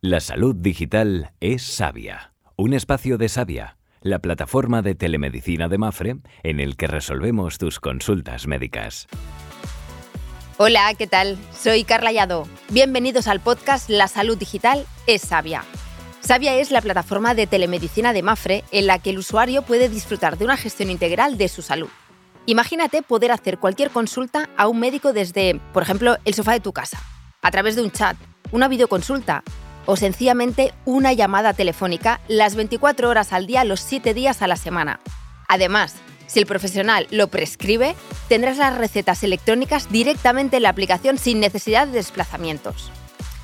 La salud digital es Sabia, un espacio de Sabia, la plataforma de telemedicina de Mafre en el que resolvemos tus consultas médicas. Hola, ¿qué tal? Soy Carla Yado. Bienvenidos al podcast La salud digital es Sabia. Sabia es la plataforma de telemedicina de Mafre en la que el usuario puede disfrutar de una gestión integral de su salud. Imagínate poder hacer cualquier consulta a un médico desde, por ejemplo, el sofá de tu casa, a través de un chat, una videoconsulta o sencillamente una llamada telefónica las 24 horas al día, los 7 días a la semana. Además, si el profesional lo prescribe, tendrás las recetas electrónicas directamente en la aplicación sin necesidad de desplazamientos.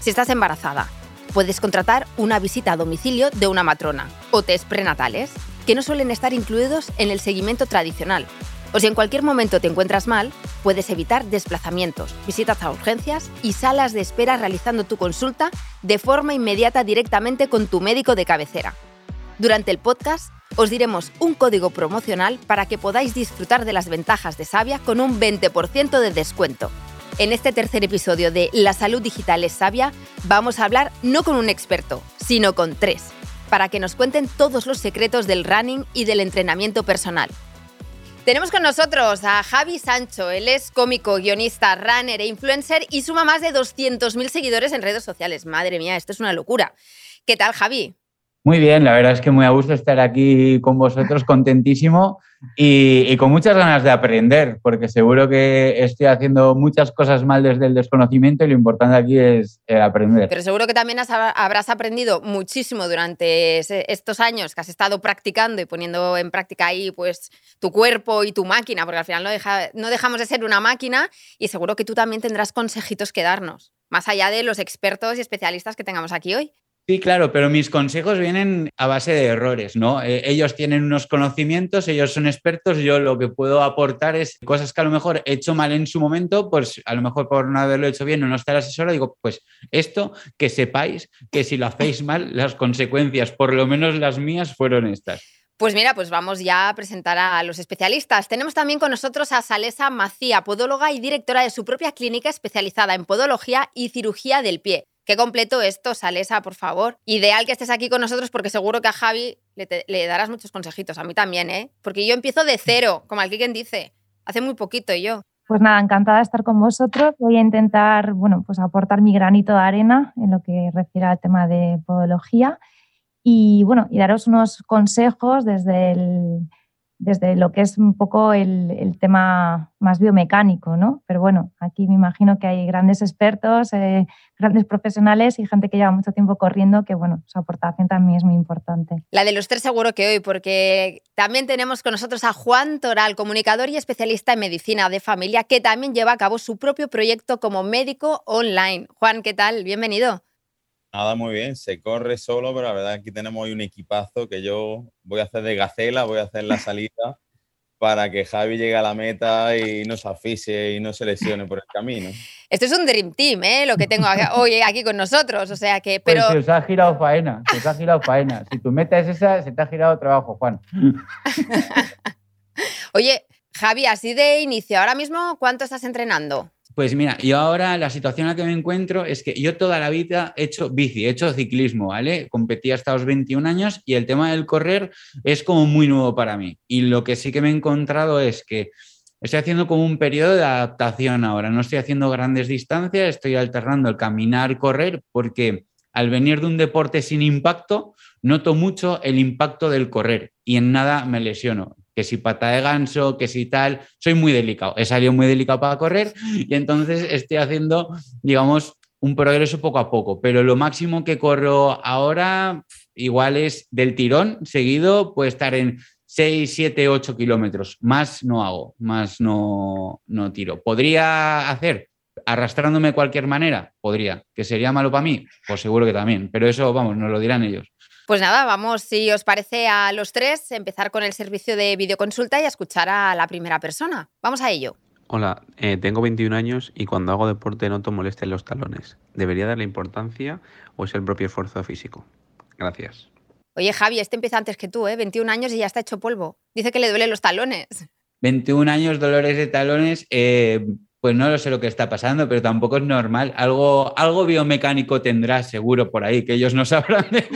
Si estás embarazada, puedes contratar una visita a domicilio de una matrona o test prenatales, que no suelen estar incluidos en el seguimiento tradicional, o si en cualquier momento te encuentras mal, puedes evitar desplazamientos, visitas a urgencias y salas de espera realizando tu consulta de forma inmediata directamente con tu médico de cabecera. Durante el podcast os diremos un código promocional para que podáis disfrutar de las ventajas de Sabia con un 20% de descuento. En este tercer episodio de La salud digital es sabia, vamos a hablar no con un experto, sino con tres, para que nos cuenten todos los secretos del running y del entrenamiento personal. Tenemos con nosotros a Javi Sancho. Él es cómico, guionista, runner e influencer y suma más de 200.000 seguidores en redes sociales. Madre mía, esto es una locura. ¿Qué tal, Javi? Muy bien, la verdad es que muy a gusto estar aquí con vosotros, contentísimo y, con muchas ganas de aprender, porque seguro que estoy haciendo muchas cosas mal desde el desconocimiento y lo importante aquí es aprender. Pero seguro que también habrás aprendido muchísimo durante estos años que has estado practicando y poniendo en práctica ahí pues tu cuerpo y tu máquina, porque al final no, no dejamos de ser una máquina y seguro que tú también tendrás consejitos que darnos, más allá de los expertos y especialistas que tengamos aquí hoy. Sí, claro, pero mis consejos vienen a base de errores, ¿no? Eh, ellos tienen unos conocimientos, ellos son expertos, yo lo que puedo aportar es cosas que a lo mejor he hecho mal en su momento, pues a lo mejor por no haberlo hecho bien o no estar asesorado, digo, pues esto, que sepáis que si lo hacéis mal, las consecuencias, por lo menos las mías, fueron estas. Pues mira, pues vamos ya a presentar a los especialistas. Tenemos también con nosotros a Salesa Macía, podóloga y directora de su propia clínica especializada en podología y cirugía del pie. Qué completo esto, Salesa, por favor. Ideal que estés aquí con nosotros porque seguro que a Javi le, darás muchos consejitos, a mí también, ¿eh? Porque yo empiezo de cero, como alguien dice. Hace muy poquito yo. Pues nada, encantada de estar con vosotros. Voy a intentar, bueno, pues aportar mi granito de arena en lo que refiere al tema de podología y, bueno, y daros unos consejos desde el desde lo que es un poco el, tema más biomecánico, ¿no? Pero bueno, aquí me imagino que hay grandes expertos, eh, grandes profesionales y gente que lleva mucho tiempo corriendo, que bueno, su aportación también es muy importante. La de los tres seguro que hoy, porque también tenemos con nosotros a Juan Toral, comunicador y especialista en medicina de familia, que también lleva a cabo su propio proyecto como médico online. Juan, ¿qué tal? Bienvenido. Nada, muy bien, se corre solo, pero la verdad aquí tenemos hoy un equipazo que yo voy a hacer de gacela, voy a hacer la salida para que Javi llegue a la meta y no se asfixie y no se lesione por el camino. Esto es un Dream Team, ¿eh? lo que tengo hoy aquí con nosotros, o sea que... Pues pero... se os ha girado faena, se os ha girado faena. Si tu meta es esa, se te ha girado trabajo, Juan. Oye, Javi, así de inicio, ahora mismo, ¿cuánto estás entrenando? Pues mira, yo ahora la situación en la que me encuentro es que yo toda la vida he hecho bici, he hecho ciclismo, ¿vale? Competí hasta los 21 años y el tema del correr es como muy nuevo para mí. Y lo que sí que me he encontrado es que estoy haciendo como un periodo de adaptación ahora. No estoy haciendo grandes distancias, estoy alternando el caminar, correr, porque al venir de un deporte sin impacto, noto mucho el impacto del correr y en nada me lesiono que si pata de ganso, que si tal, soy muy delicado, he salido muy delicado para correr y entonces estoy haciendo, digamos, un progreso poco a poco, pero lo máximo que corro ahora igual es del tirón seguido, puede estar en 6, 7, 8 kilómetros, más no hago, más no, no tiro. ¿Podría hacer? Arrastrándome de cualquier manera, podría. ¿Que sería malo para mí? Pues seguro que también, pero eso, vamos, nos lo dirán ellos. Pues nada, vamos, si os parece a los tres, empezar con el servicio de videoconsulta y a escuchar a la primera persona. Vamos a ello. Hola, eh, tengo 21 años y cuando hago deporte noto molestia en los talones. ¿Debería darle importancia o es el propio esfuerzo físico? Gracias. Oye, Javi, este empieza antes que tú, ¿eh? 21 años y ya está hecho polvo. Dice que le duelen los talones. 21 años, dolores de talones. Eh, pues no lo sé lo que está pasando, pero tampoco es normal. Algo, algo biomecánico tendrá seguro por ahí, que ellos no sabrán de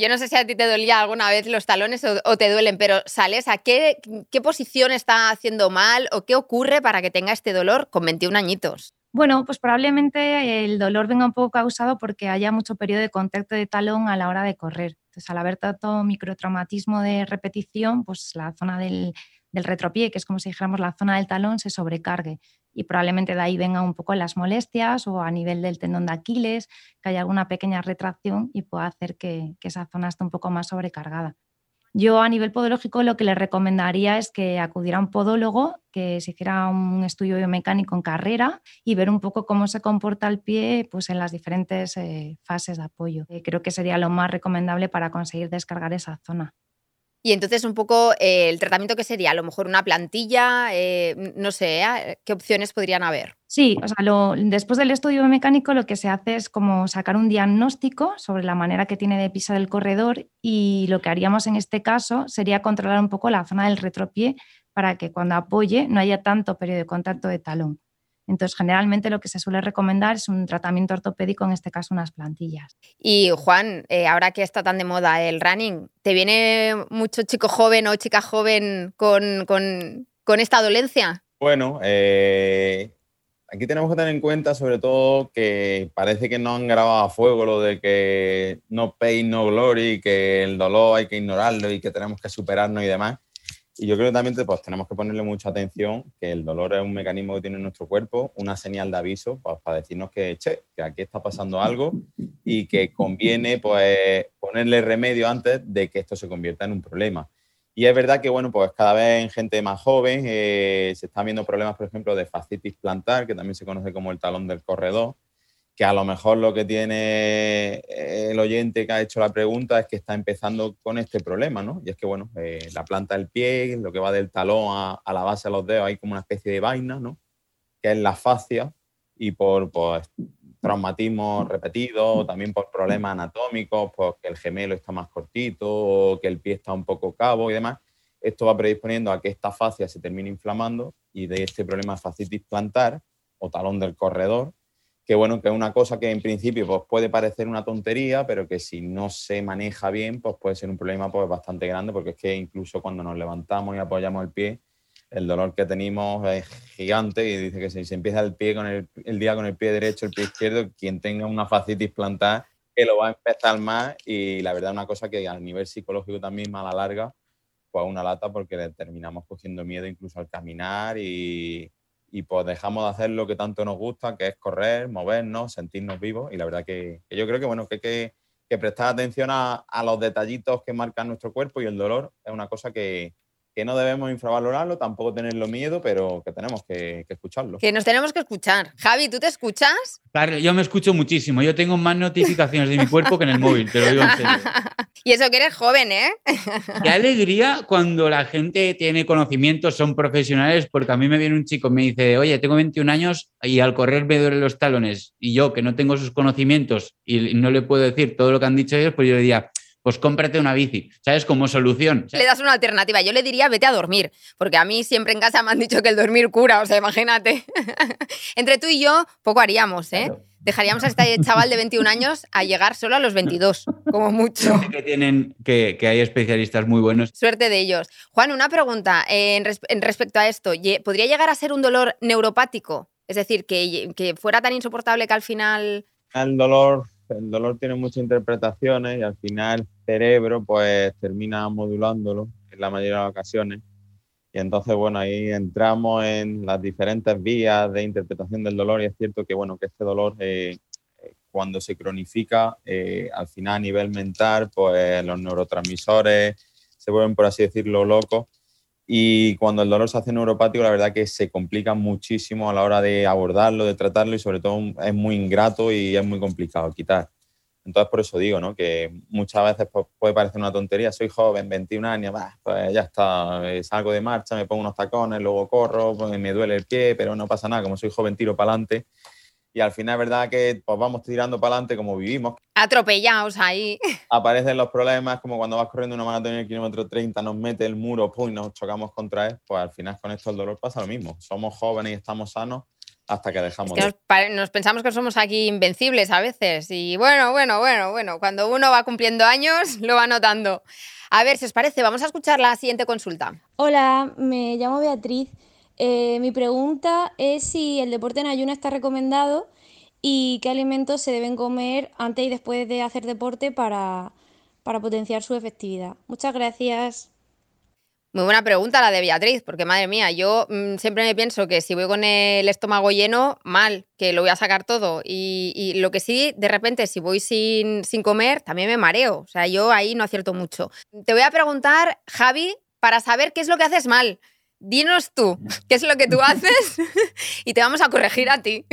yo no sé si a ti te dolía alguna vez los talones o, te duelen, pero sales a qué, qué posición está haciendo mal o qué ocurre para que tenga este dolor con 21 añitos. Bueno, pues probablemente el dolor venga un poco causado porque haya mucho periodo de contacto de talón a la hora de correr. Entonces, al haber tanto microtraumatismo de repetición, pues la zona del, del retropié, que es como si dijéramos la zona del talón, se sobrecargue y probablemente de ahí venga un poco las molestias o a nivel del tendón de Aquiles, que haya alguna pequeña retracción y pueda hacer que, esa zona esté un poco más sobrecargada. Yo a nivel podológico lo que le recomendaría es que acudiera a un podólogo, que se hiciera un estudio biomecánico en carrera y ver un poco cómo se comporta el pie pues, en las diferentes eh, fases de apoyo. Eh, creo que sería lo más recomendable para conseguir descargar esa zona. Y entonces un poco eh, el tratamiento que sería, a lo mejor una plantilla, eh, no sé, ¿eh? ¿qué opciones podrían haber? Sí, o sea, después del estudio mecánico lo que se hace es como sacar un diagnóstico sobre la manera que tiene de pisar el corredor y lo que haríamos en este caso sería controlar un poco la zona del retropié para que cuando apoye no haya tanto periodo de contacto de talón. Entonces, generalmente lo que se suele recomendar es un tratamiento ortopédico, en este caso unas plantillas. Y Juan, eh, ahora que está tan de moda el running, ¿te viene mucho chico joven o chica joven con, esta dolencia? Bueno, eh, aquí tenemos que tener en cuenta sobre todo que parece que no han grabado a fuego lo de que no pain, no glory, que el dolor hay que ignorarlo y que tenemos que superarnos y demás. Y yo creo que también pues, tenemos que ponerle mucha atención, que el dolor es un mecanismo que tiene nuestro cuerpo, una señal de aviso pues, para decirnos que, che, que aquí está pasando algo y que conviene pues, ponerle remedio antes de que esto se convierta en un problema. Y es verdad que, bueno, pues cada vez en gente más joven eh, se están viendo problemas, por ejemplo, de fascitis plantar, que también se conoce como el talón del corredor, que a lo mejor lo que tiene eh, el oyente que ha hecho la pregunta es que está empezando con este problema, ¿no? Y es que, bueno, eh, la planta del pie, lo que va del talón a, la base de los dedos, hay como una especie de vaina, ¿no? Que es la fascia y por pues, traumatismos repetidos, también por problemas anatómicos, pues, el gemelo está más cortito o que el pie está un poco cabo y demás, esto va predisponiendo a que esta fascia se termine inflamando y de este problema fascitis plantar o talón del corredor, que bueno, que es una cosa que en principio pues, puede parecer una tontería, pero que si no se maneja bien, pues puede ser un problema pues, bastante grande, porque es que incluso cuando nos levantamos y apoyamos el pie, el dolor que tenemos es gigante y dice que si se empieza el, pie con el, día con el pie derecho, el pie izquierdo, quien tenga una fascitis plantar, que lo va a empezar más y la verdad una cosa que a nivel psicológico también a la larga, pues una lata porque le terminamos cogiendo miedo incluso al caminar y, y pues dejamos de hacer lo que tanto nos gusta, que es correr, movernos, sentirnos vivos. Y la verdad que, yo creo que, bueno, que que, que prestar atención a, los detallitos que marcan nuestro cuerpo y el dolor es una cosa que, que no debemos infravalorarlo, tampoco tenerlo miedo, pero que tenemos que, escucharlo. Que nos tenemos que escuchar. Javi, ¿tú te escuchas? Claro, yo me escucho muchísimo. Yo tengo más notificaciones de mi cuerpo que en el móvil, te lo digo en serio. y eso que eres joven, ¿eh? Qué alegría cuando la gente tiene conocimientos, son profesionales, porque a mí me viene un chico y me dice, oye, tengo 21 años y al correr me duelen los talones. Y yo, que no tengo sus conocimientos y no le puedo decir todo lo que han dicho ellos, pues yo le diría, pues cómprate una bici, ¿sabes? Como solución. Le das una alternativa. Yo le diría, vete a dormir, porque a mí siempre en casa me han dicho que el dormir cura, o sea, imagínate. Entre tú y yo, poco haríamos, ¿eh? Dejaríamos a este chaval de 21 años a llegar solo a los 22, como mucho. Que, tienen, que, hay especialistas muy buenos. Suerte de ellos. Juan, una pregunta en, respecto a esto. ¿Podría llegar a ser un dolor neuropático? Es decir, que, que fuera tan insoportable que al final... El dolor el dolor tiene muchas interpretaciones y al final el cerebro pues termina modulándolo en la mayoría de las ocasiones. Y entonces, bueno, ahí entramos en las diferentes vías de interpretación del dolor y es cierto que, bueno, que este dolor eh, eh, cuando se cronifica, eh, al final a nivel mental, pues los neurotransmisores se vuelven, por así decirlo, locos y cuando el dolor se hace neuropático, la verdad que se complica muchísimo a la hora de abordarlo, de tratarlo y sobre todo es muy ingrato y es muy complicado quitar. Entonces, por eso digo, ¿no? Que muchas veces pues, puede parecer una tontería. Soy joven, 21 años, pues ya está, eh, salgo de marcha, me pongo unos tacones, luego corro, pues me duele el pie, pero no pasa nada. Como soy joven, tiro para adelante. Y al final es verdad que pues vamos tirando para adelante como vivimos. Atropellados ahí. Aparecen los problemas como cuando vas corriendo una maratón en el kilómetro 30, nos mete el muro pum, y nos chocamos contra él, pues al final con esto el dolor pasa lo mismo. Somos jóvenes y estamos sanos hasta que dejamos nos, nos, pensamos que somos aquí invencibles a veces y bueno, bueno, bueno, bueno, cuando uno va cumpliendo años lo va notando. A ver, si os parece, vamos a escuchar la siguiente consulta. Hola, me llamo Beatriz eh, mi pregunta es si el deporte en ayuno está recomendado y qué alimentos se deben comer antes y después de hacer deporte para, potenciar su efectividad. Muchas gracias. Muy buena pregunta la de Beatriz, porque madre mía, yo mm, siempre me pienso que si voy con el estómago lleno, mal, que lo voy a sacar todo. Y, lo que sí, de repente, si voy sin, sin comer, también me mareo. O sea, yo ahí no acierto mucho. Te voy a preguntar, Javi, para saber qué es lo que haces mal dinos tú qué es lo que tú haces y te vamos a corregir a ti.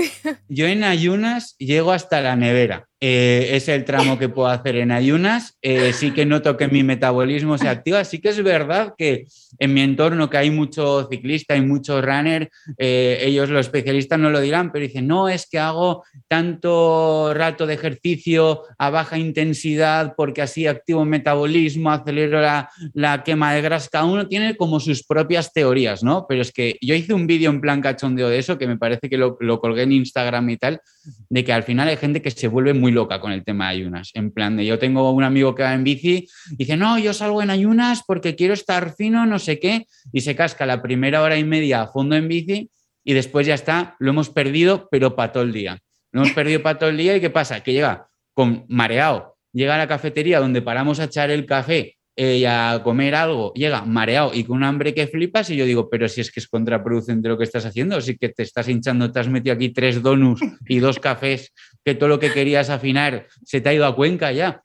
Yo en ayunas llego hasta la nevera. Eh, es el tramo que puedo hacer en ayunas. Eh, sí que noto que mi metabolismo se activa. Sí que es verdad que en mi entorno, que hay mucho ciclista y mucho runner, eh, ellos los especialistas no lo dirán, pero dicen, no, es que hago tanto rato de ejercicio a baja intensidad porque así activo el metabolismo, acelero la, la quema de grasa. Cada uno tiene como sus propias teorías, ¿no? Pero es que yo hice un vídeo en plan cachondeo de eso, que me parece que lo, lo colgué en Instagram y tal, de que al final hay gente que se vuelve muy loca con el tema de ayunas. En plan de, yo tengo un amigo que va en bici y dice, no, yo salgo en ayunas porque quiero estar fino, no sé qué, y se casca la primera hora y media a fondo en bici y después ya está, lo hemos perdido, pero para todo el día. Lo hemos perdido para todo el día y ¿qué pasa? Que llega con mareado, llega a la cafetería donde paramos a echar el café y a comer algo, llega mareado y con un hambre que flipas y yo digo, pero si es que es contraproducente lo que estás haciendo, si que te estás hinchando, te has metido aquí tres donuts y dos cafés, que todo lo que querías afinar se te ha ido a Cuenca ya.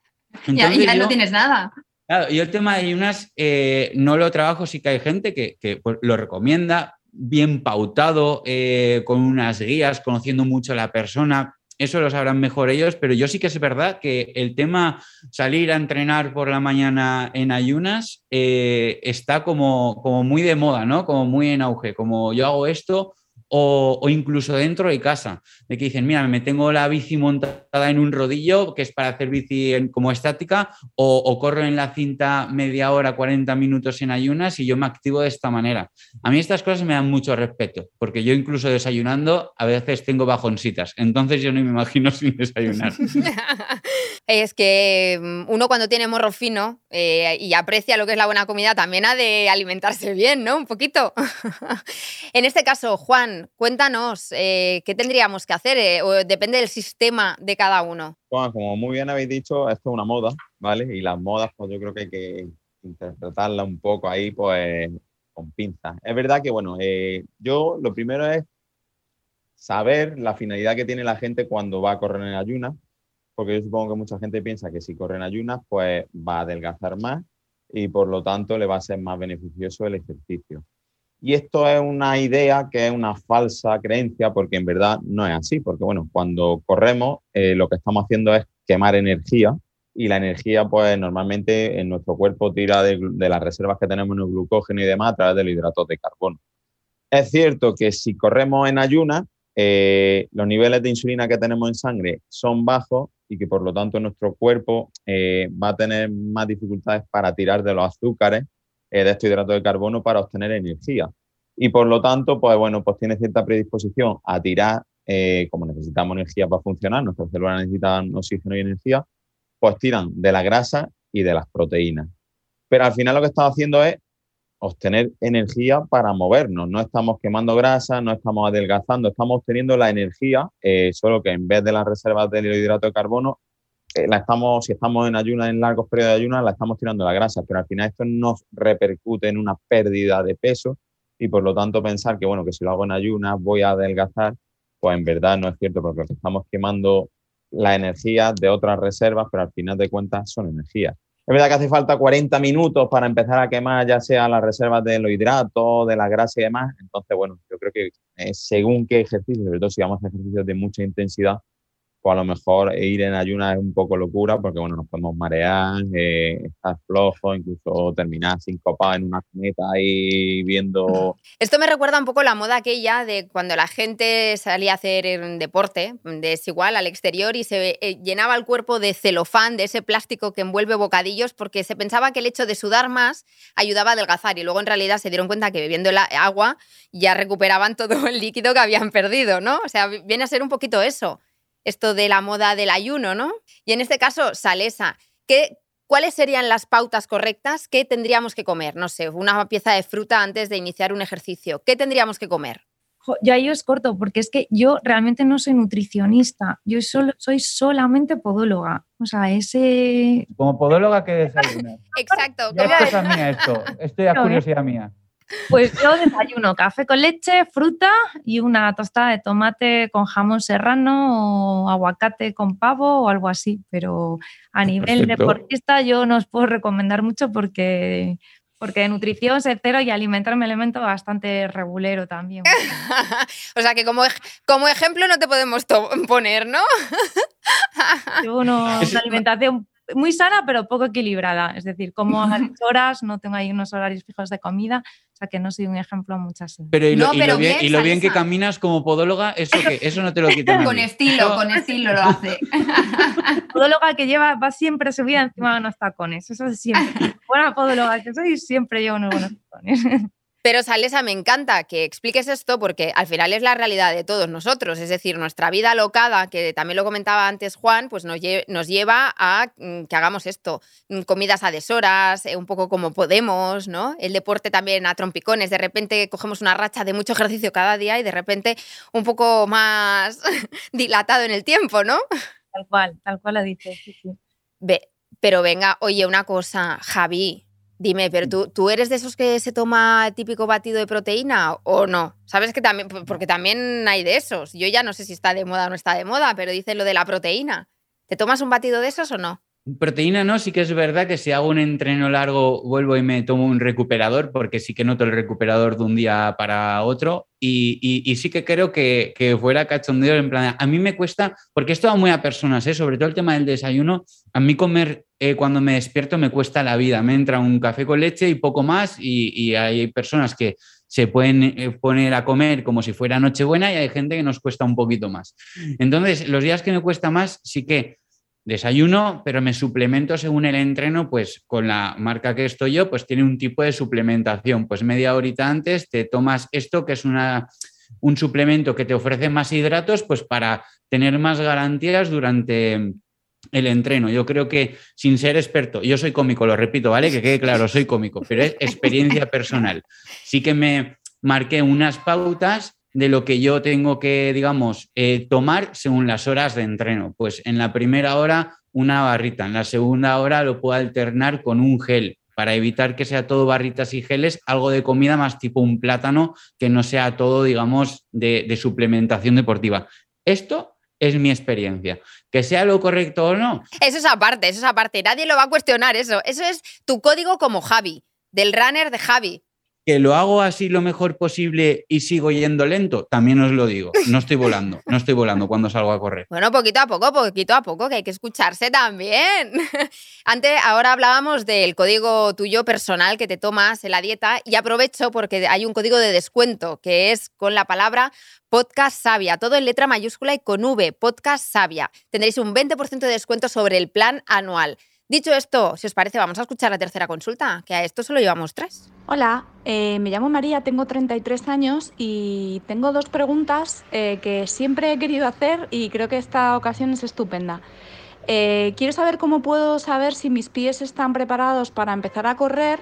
ya, ya no tienes nada. Claro, yo el tema de ayunas eh, no lo trabajo, sí que hay gente que, pues, lo recomienda, bien pautado, eh, con unas guías, conociendo mucho a la persona, eso lo sabrán mejor ellos, pero yo sí que es verdad que el tema salir a entrenar por la mañana en ayunas eh, está como, como muy de moda, ¿no? Como muy en auge, como yo hago esto o, incluso dentro de casa, de que dicen, mira, me tengo la bici montada en un rodillo, que es para hacer bici como estática, o, corro en la cinta media hora, 40 minutos en ayunas y yo me activo de esta manera. A mí estas cosas me dan mucho respeto, porque yo incluso desayunando a veces tengo bajoncitas, entonces yo no me imagino sin desayunar. es que mm, uno cuando tiene morro fino eh, y aprecia lo que es la buena comida, también ha de alimentarse bien, ¿no? Un poquito. en este caso, Juan, cuéntanos, eh, ¿qué tendríamos que hacer? Eh, o depende del sistema de cada uno. Juan, como muy bien habéis dicho, esto es una moda, ¿vale? Y las modas, pues yo creo que hay que interpretarla un poco ahí, pues con pinzas. Es verdad que, bueno, yo lo primero es saber la finalidad que tiene la gente cuando va a correr en ayunas porque yo supongo que mucha gente piensa que si corre en ayunas, pues va a adelgazar más y por lo tanto le va a ser más beneficioso el ejercicio. Y esto es una idea que es una falsa creencia porque en verdad no es así, porque bueno, cuando corremos eh, lo que estamos haciendo es quemar energía y la energía pues normalmente en nuestro cuerpo tira de, las reservas que tenemos en el glucógeno y demás a través del hidrato de carbono. Es cierto que si corremos en ayunas, eh, los niveles de insulina que tenemos en sangre son bajos y que por lo tanto nuestro cuerpo eh, va a tener más dificultades para tirar de los azúcares eh, de estos hidratos de carbono para obtener energía. Y por lo tanto, pues bueno, pues tiene cierta predisposición a tirar, como necesitamos energía para funcionar, nuestras células necesitan oxígeno y energía, pues tiran de la grasa y de las proteínas. Pero al final lo que estamos haciendo es obtener energía para movernos. No estamos quemando grasa, no estamos adelgazando, estamos obteniendo la energía, eh, solo que en vez de las reservas de hidrato de carbono, eh, la estamos, si estamos en ayunas, en largos periodos de ayunas, la estamos tirando la grasa, pero al final esto nos repercute en una pérdida de peso y por lo tanto pensar que, bueno, que si lo hago en ayunas voy a adelgazar, pues en verdad no es cierto, porque estamos quemando la energía de otras reservas, pero al final de cuentas son energías. Es verdad que hace falta 40 minutos para empezar a quemar ya sea las reservas de los hidratos, de la grasa y demás. Entonces, bueno, yo creo que según qué ejercicio, sobre todo si vamos a ejercicios de mucha intensidad, pues a lo mejor ir en ayunas es un poco locura porque, bueno, nos podemos marear, eh, estar flojo, incluso terminar sin copa en una meta ahí viendo... Esto me recuerda un poco la moda aquella de cuando la gente salía a hacer deporte, desigual, al exterior y se eh, llenaba el cuerpo de celofán, de ese plástico que envuelve bocadillos, porque se pensaba que el hecho de sudar más ayudaba a adelgazar y luego en realidad se dieron cuenta que bebiendo el agua ya recuperaban todo el líquido que habían perdido, ¿no? O sea, viene a ser un poquito eso esto de la moda del ayuno, ¿no? Y en este caso, Salesa, ¿qué, ¿cuáles serían las pautas correctas que tendríamos que comer? No sé, una pieza de fruta antes de iniciar un ejercicio. ¿Qué tendríamos que comer? Yo ahí os corto, porque es que yo realmente no soy nutricionista, yo solo, soy solamente podóloga. O sea, ese... Como podóloga, ¿qué desayunas? Exacto. Ya es cosa mía esto, esto es curiosidad mía. Pues yo desayuno café con leche, fruta y una tostada de tomate con jamón serrano o aguacate con pavo o algo así. Pero a nivel deportista yo no os puedo recomendar mucho porque, porque de nutrición sé cero y alimentarme elemento bastante regulero también. o sea que como, como ejemplo no te podemos poner, ¿no? yo una alimentación muy sana, pero poco equilibrada. Es decir, como a las horas, no tengo ahí unos horarios fijos de comida, sea que no soy un ejemplo muchas Pero y lo, bien, y lo bien, que caminas como podóloga, eso que eso no te lo quita. con estilo, con estilo lo hace. podóloga que lleva, va siempre subida encima de unos tacones, eso es siempre. Buena podóloga que soy, siempre llevo unos buenos tacones. Pero Salesa, me encanta que expliques esto porque al final es la realidad de todos nosotros. Es decir, nuestra vida alocada, que también lo comentaba antes Juan, pues nos, lleva a mm, que hagamos esto. Mm, comidas a deshoras, eh, un poco como podemos, ¿no? El deporte también a trompicones. De repente cogemos una racha de mucho ejercicio cada día y de repente un poco más dilatado en el tiempo, ¿no? Tal cual, tal cual lo dices. Sí, sí. Ve, pero venga, oye, una cosa, Javi, Dime, pero tú, tú eres de esos que se toma típico batido de proteína o no? Sabes que también, porque también hay de esos. Yo ya no sé si está de moda o no está de moda, pero dicen lo de la proteína. ¿Te tomas un batido de esos o no? Proteína no, sí que es verdad que si hago un entreno largo vuelvo y me tomo un recuperador porque sí que noto el recuperador de un día para otro y, sí que creo que, fuera cachondeo en plan, a mí me cuesta, porque esto va muy a personas, ¿eh? sobre todo el tema del desayuno, a mí comer eh, cuando me despierto me cuesta la vida, me entra un café con leche y poco más y, hay personas que se pueden eh, poner a comer como si fuera Nochebuena y hay gente que nos cuesta un poquito más. Entonces, los días que me cuesta más, sí que desayuno, pero me suplemento según el entreno, pues con la marca que estoy yo, pues tiene un tipo de suplementación. Pues media horita antes te tomas esto, que es una, un suplemento que te ofrece más hidratos, pues para tener más garantías durante el entreno. Yo creo que sin ser experto, yo soy cómico, lo repito, ¿vale? Que quede claro, soy cómico, pero es experiencia personal. Sí que me marqué unas pautas de lo que yo tengo que, digamos, eh, tomar según las horas de entreno. Pues en la primera hora una barrita, en la segunda hora lo puedo alternar con un gel para evitar que sea todo barritas y geles, algo de comida más tipo un plátano, que no sea todo, digamos, de, de suplementación deportiva. Esto es mi experiencia. Que sea lo correcto o no. Eso es aparte, eso es aparte. Nadie lo va a cuestionar eso. Eso es tu código como Javi, del runner de Javi que lo hago así lo mejor posible y sigo yendo lento, también os lo digo. No estoy volando, no estoy volando cuando salgo a correr. Bueno, poquito a poco, poquito a poco, que hay que escucharse también. Antes, ahora hablábamos del código tuyo personal que te tomas en la dieta y aprovecho porque hay un código de descuento que es con la palabra Podcast Sabia, todo en letra mayúscula y con V, Podcast Sabia. Tendréis un 20% de descuento sobre el plan anual. Dicho esto, si os parece, vamos a escuchar la tercera consulta, que a esto solo llevamos tres. Hola, eh, me llamo María, tengo 33 años y tengo dos preguntas eh, que siempre he querido hacer y creo que esta ocasión es estupenda. Eh, quiero saber cómo puedo saber si mis pies están preparados para empezar a correr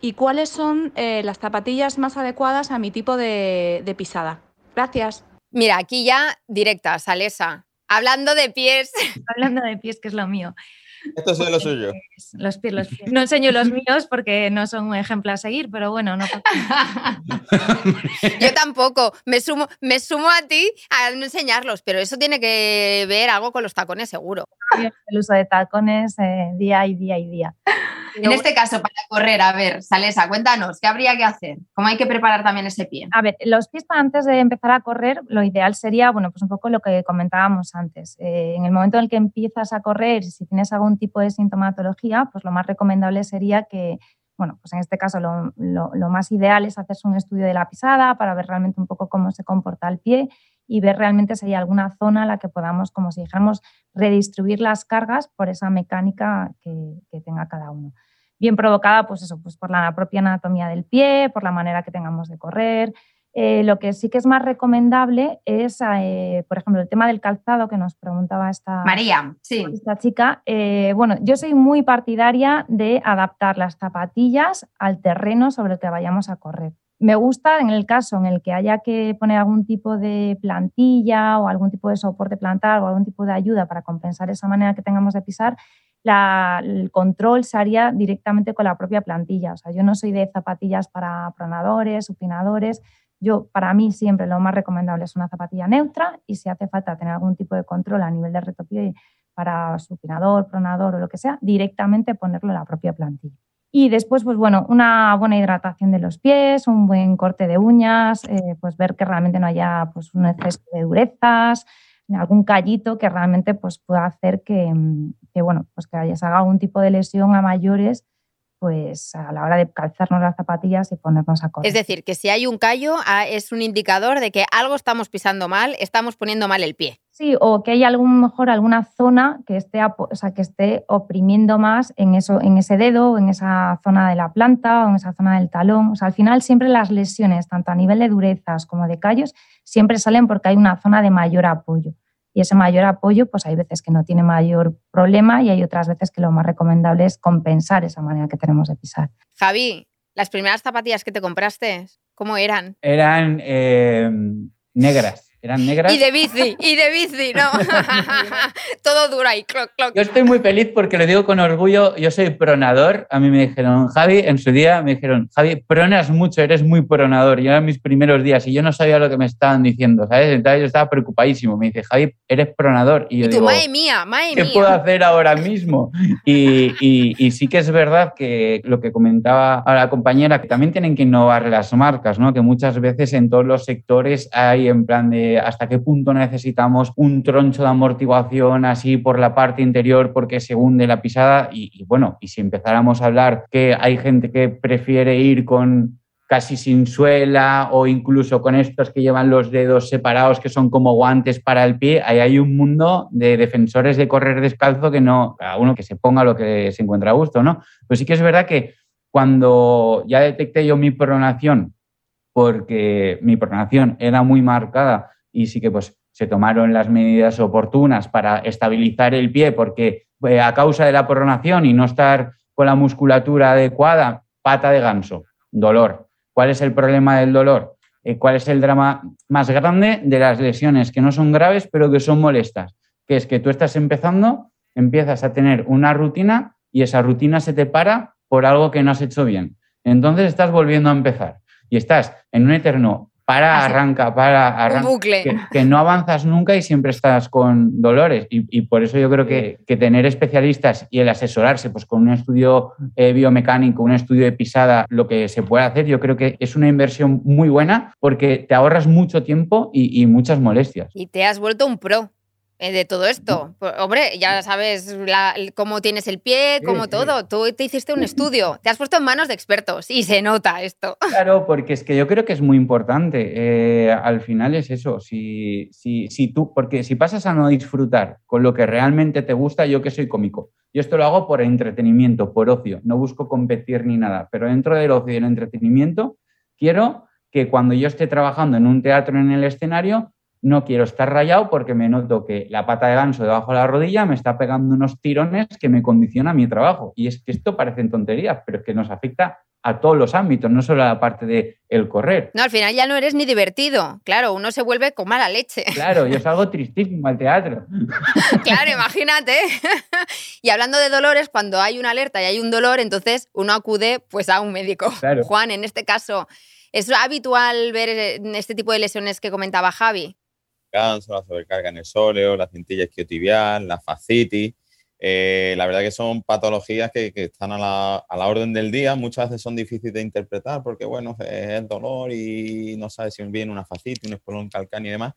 y cuáles son las zapatillas más adecuadas a mi tipo de, de pisada. Gracias. Mira, aquí ya directa, Salesa. Hablando de pies. Hablando de pies, que es lo mío. Esto es lo suyo. Los pies, los pies. No enseño los míos porque no son un ejemplo a seguir, pero bueno, no Yo tampoco. Me sumo, me sumo a ti a no enseñarlos, pero eso tiene que ver algo con los tacones, seguro. El uso de tacones eh, día y día y día. En este caso, para correr, a ver, Salesa, cuéntanos, ¿qué habría que hacer? ¿Cómo hay que preparar también ese pie? A ver, los pies antes de empezar a correr, lo ideal sería, bueno, pues un poco lo que comentábamos antes. Eh, en el momento en el que empiezas a correr, si tienes algún tipo de sintomatología, pues lo más recomendable sería que, bueno, pues en este caso lo, lo más ideal es hacerse un estudio de la pisada para ver realmente un poco cómo se comporta el pie y ver realmente si hay alguna zona en la que podamos, como si dijéramos, redistribuir las cargas por esa mecánica que, tenga cada uno. Bien provocada, pues eso, pues por la propia anatomía del pie, por la manera que tengamos de correr. Eh, lo que sí que es más recomendable es, eh, por ejemplo, el tema del calzado que nos preguntaba esta, María, sí. esta chica. Eh, bueno, yo soy muy partidaria de adaptar las zapatillas al terreno sobre el que vayamos a correr. Me gusta en el caso en el que haya que poner algún tipo de plantilla o algún tipo de soporte plantar o algún tipo de ayuda para compensar esa manera que tengamos de pisar, el control se haría directamente con la propia plantilla. O sea, yo no soy de zapatillas para pronadores, supinadores. Yo, para mí, siempre lo más recomendable es una zapatilla neutra y si hace falta tener algún tipo de control a nivel de retopie para supinador, pronador o lo que sea, directamente ponerlo en la propia plantilla. Y después, pues bueno, una buena hidratación de los pies, un buen corte de uñas, eh, pues ver que realmente no haya pues, un exceso de durezas, algún callito que realmente pues, pueda hacer que, que, bueno, pues que se haga algún tipo de lesión a mayores pues a la hora de calzarnos las zapatillas y ponernos a correr. Es decir, que si hay un callo ah, es un indicador de que algo estamos pisando mal, estamos poniendo mal el pie. Sí, o que hay algún mejor alguna zona que esté, o sea, que esté oprimiendo más en, eso, en ese dedo, en esa zona de la planta o en esa zona del talón. O sea, al final siempre las lesiones, tanto a nivel de durezas como de callos, siempre salen porque hay una zona de mayor apoyo y ese mayor apoyo, pues hay veces que no tiene mayor problema y hay otras veces que lo más recomendable es compensar esa manera que tenemos de pisar. Javi, las primeras zapatillas que te compraste, ¿cómo eran? Eran eh, negras. Eran negras. Y de bici, y de bici, ¿no? Todo duro ahí, cloc, cloc. Yo estoy muy feliz porque lo digo con orgullo, yo soy pronador. A mí me dijeron, Javi, en su día me dijeron, Javi, pronas mucho, eres muy pronador. Yo eran mis primeros días y yo no sabía lo que me estaban diciendo, ¿sabes? Entonces yo estaba preocupadísimo. Me dice, Javi, eres pronador. Y yo y tú, digo, madre mía, madre ¿qué mía. puedo hacer ahora mismo? Y, y, y, sí que es verdad que lo que comentaba a la compañera, que también tienen que innovar las marcas, ¿no? Que muchas veces en todos los sectores hay en plan de hasta qué punto necesitamos un troncho de amortiguación así por la parte interior porque se hunde la pisada y, bueno, y si empezáramos a hablar que hay gente que prefiere ir con casi sin suela o incluso con estos que llevan los dedos separados que son como guantes para el pie, ahí hay un mundo de defensores de correr descalzo que no, a uno que se ponga lo que se encuentra a gusto, ¿no? Pues sí que es verdad que cuando ya detecté yo mi pronación, porque mi pronación era muy marcada y sí que pues se tomaron las medidas oportunas para estabilizar el pie porque eh, a causa de la pronación y no estar con la musculatura adecuada, pata de ganso, dolor. ¿Cuál es el problema del dolor? Eh, ¿Cuál es el drama más grande de las lesiones que no son graves pero que son molestas? Que es que tú estás empezando, empiezas a tener una rutina y esa rutina se te para por algo que no has hecho bien. Entonces estás volviendo a empezar y estás en un eterno para, Así. arranca, para, arranca. Un bucle. Que, que no avanzas nunca y siempre estás con dolores. Y, y por eso yo creo que, que, tener especialistas y el asesorarse pues, con un estudio eh, biomecánico, un estudio de pisada, lo que se puede hacer, yo creo que es una inversión muy buena porque te ahorras mucho tiempo y, y muchas molestias. Y te has vuelto un pro de todo esto. Hombre, ya sabes la- cómo tienes el pie, cómo sí. todo. Tú te hiciste un estudio, te has puesto en manos de expertos y se nota esto. Claro, porque es que yo creo que es muy importante. Eh, al final es eso. Si, si, si tú, porque si pasas a no disfrutar con lo que realmente te gusta, yo que soy cómico, yo esto lo hago por entretenimiento, por ocio. No busco competir ni nada, pero dentro del ocio y el entretenimiento, quiero que cuando yo esté trabajando en un teatro en el escenario, no quiero estar rayado porque me noto que la pata de ganso debajo de la rodilla me está pegando unos tirones que me condiciona mi trabajo. Y es que esto parecen tonterías, pero es que nos afecta a todos los ámbitos, no solo a la parte de el correr. No, al final ya no eres ni divertido. Claro, uno se vuelve con mala leche. Claro, yo salgo tristísimo al teatro. Claro, imagínate. Y hablando de dolores, cuando hay una alerta y hay un dolor, entonces uno acude pues a un médico. Claro. Juan, en este caso, ¿es habitual ver eh, este tipo de lesiones que comentaba Javi? Canso, la sobrecarga en el sóleo, la cintilla isquiotibial, la fascitis. eh, la verdad que son patologías que, están a la, orden del día, muchas veces son difíciles de interpretar porque, bueno, es dolor y no sabes si viene una fascitis, un espolón calcáneo y demás.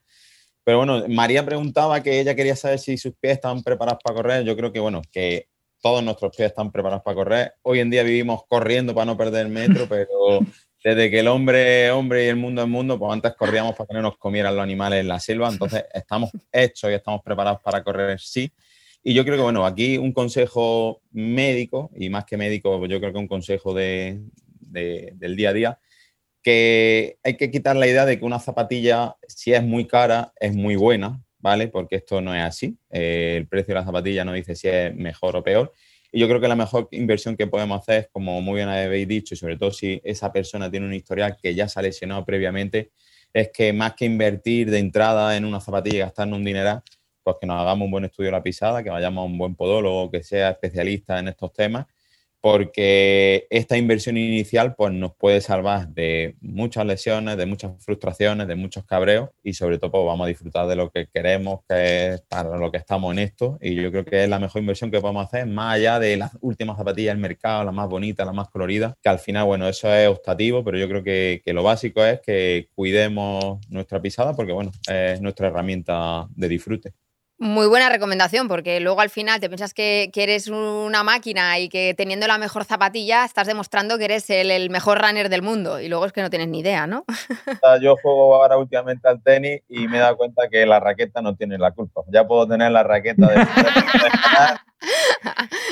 Pero bueno, María preguntaba que ella quería saber si sus pies estaban preparados para correr. Yo creo que, bueno, que todos nuestros pies están preparados para correr. Hoy en día vivimos corriendo para no perder el metro, pero desde que el hombre es hombre y el mundo es mundo, pues antes corríamos para que no nos comieran los animales en la selva. Entonces, estamos hechos y estamos preparados para correr, sí y yo creo que, bueno, aquí un consejo médico, y más que médico, yo creo que un consejo de, del día a día, que hay que quitar la idea de que una zapatilla, si es muy cara, es muy buena, ¿vale? Porque esto no es así. Eh, el precio de la zapatilla no dice si es mejor o peor. Y yo creo que la mejor inversión que podemos hacer es, como muy bien habéis dicho, y sobre todo si esa persona tiene un historial que ya se ha lesionado previamente, es que más que invertir de entrada en una zapatilla y gastarnos un dineral, pues que nos hagamos un buen estudio de la pisada, que vayamos a un buen podólogo que sea especialista en estos temas, porque esta inversión inicial pues, nos puede salvar de muchas lesiones, de muchas frustraciones, de muchos cabreos y sobre todo pues, vamos a disfrutar de lo que queremos, que es para lo que estamos en esto. Y yo creo que es la mejor inversión que podemos hacer, más allá de las últimas zapatillas del mercado, las más bonitas, las más coloridas, que al final, bueno, eso es optativo, pero yo creo que, que lo básico es que cuidemos nuestra pisada porque, bueno, es nuestra herramienta de disfrute. Muy buena recomendación, porque luego al final te piensas que, eres una máquina y que teniendo la mejor zapatilla estás demostrando que eres el, mejor runner del mundo y luego es que no tienes ni idea, ¿no? Yo juego ahora últimamente al tenis y me he dado cuenta que la raqueta no tiene la culpa. Ya puedo tener la raqueta de...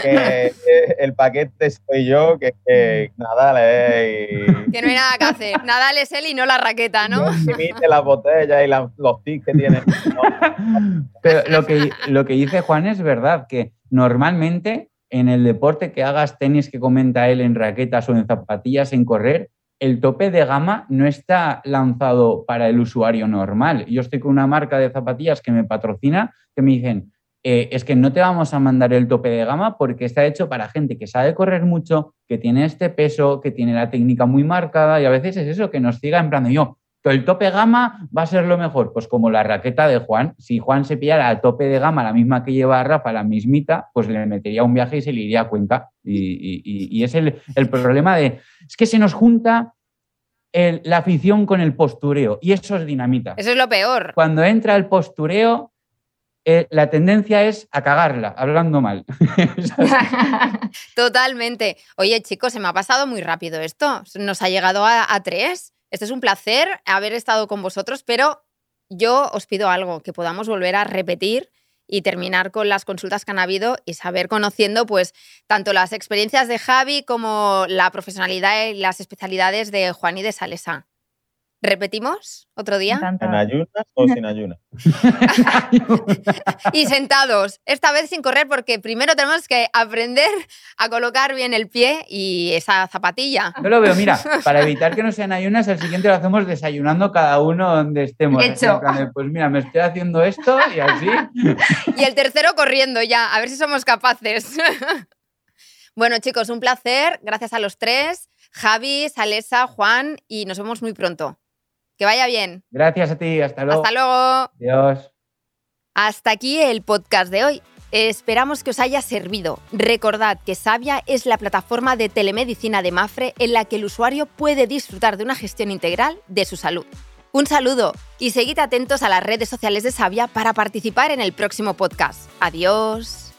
que el paquete soy yo, que, que Nadal es... Que no hay nada que hacer. Nadal es él y no la raqueta, ¿no? Que las botellas y los tics que tiene. Pero lo que, lo que dice Juan es verdad, que normalmente en el deporte que hagas tenis que comenta él en raquetas o en zapatillas en correr, el tope de gama no está lanzado para el usuario normal. Yo estoy con una marca de zapatillas que me patrocina que me dicen, eh, es que no te vamos a mandar el tope de gama porque está hecho para gente que sabe correr mucho, que tiene este peso, que tiene la técnica muy marcada y a veces es eso que nos siga en plan de yo, el tope gama va a ser lo mejor, pues como la raqueta de Juan, si Juan se pillara al tope de gama la misma que lleva Rafa, la mismita, pues le metería un viaje y se le iría a Cuenca. Y, es el, problema de, es que se nos junta la afición con el postureo y eso es dinamita. Eso es lo peor. Cuando entra el postureo, eh, la tendencia es a cagarla, hablando mal. Totalmente. Oye, chicos, se me ha pasado muy rápido esto. Nos ha llegado a, tres. Este es un placer haber estado con vosotros, pero yo os pido algo, que podamos volver a repetir y terminar con las consultas que han habido y saber conociendo pues tanto las experiencias de Javi como la profesionalidad y las especialidades de Juan y de Salesa. ¿Repetimos otro día? ¿En ayunas o sin ayunas? y sentados, esta vez sin correr porque primero tenemos que aprender a colocar bien el pie y esa zapatilla. Yo lo veo, mira, para evitar que no sean ayunas, el siguiente lo hacemos desayunando cada uno donde estemos. Hecho. Pues mira, me estoy haciendo esto y así. y el tercero corriendo ya, a ver si somos capaces. bueno chicos, un placer, gracias a los tres. Javi, Salesa, Juan y nos vemos muy pronto. Que vaya bien. Gracias a ti, hasta luego. Hasta luego. Adiós. Hasta aquí el podcast de hoy. Esperamos que os haya servido. Recordad que Sabia es la plataforma de telemedicina de Mafre en la que el usuario puede disfrutar de una gestión integral de su salud. Un saludo y seguid atentos a las redes sociales de Sabia para participar en el próximo podcast. Adiós.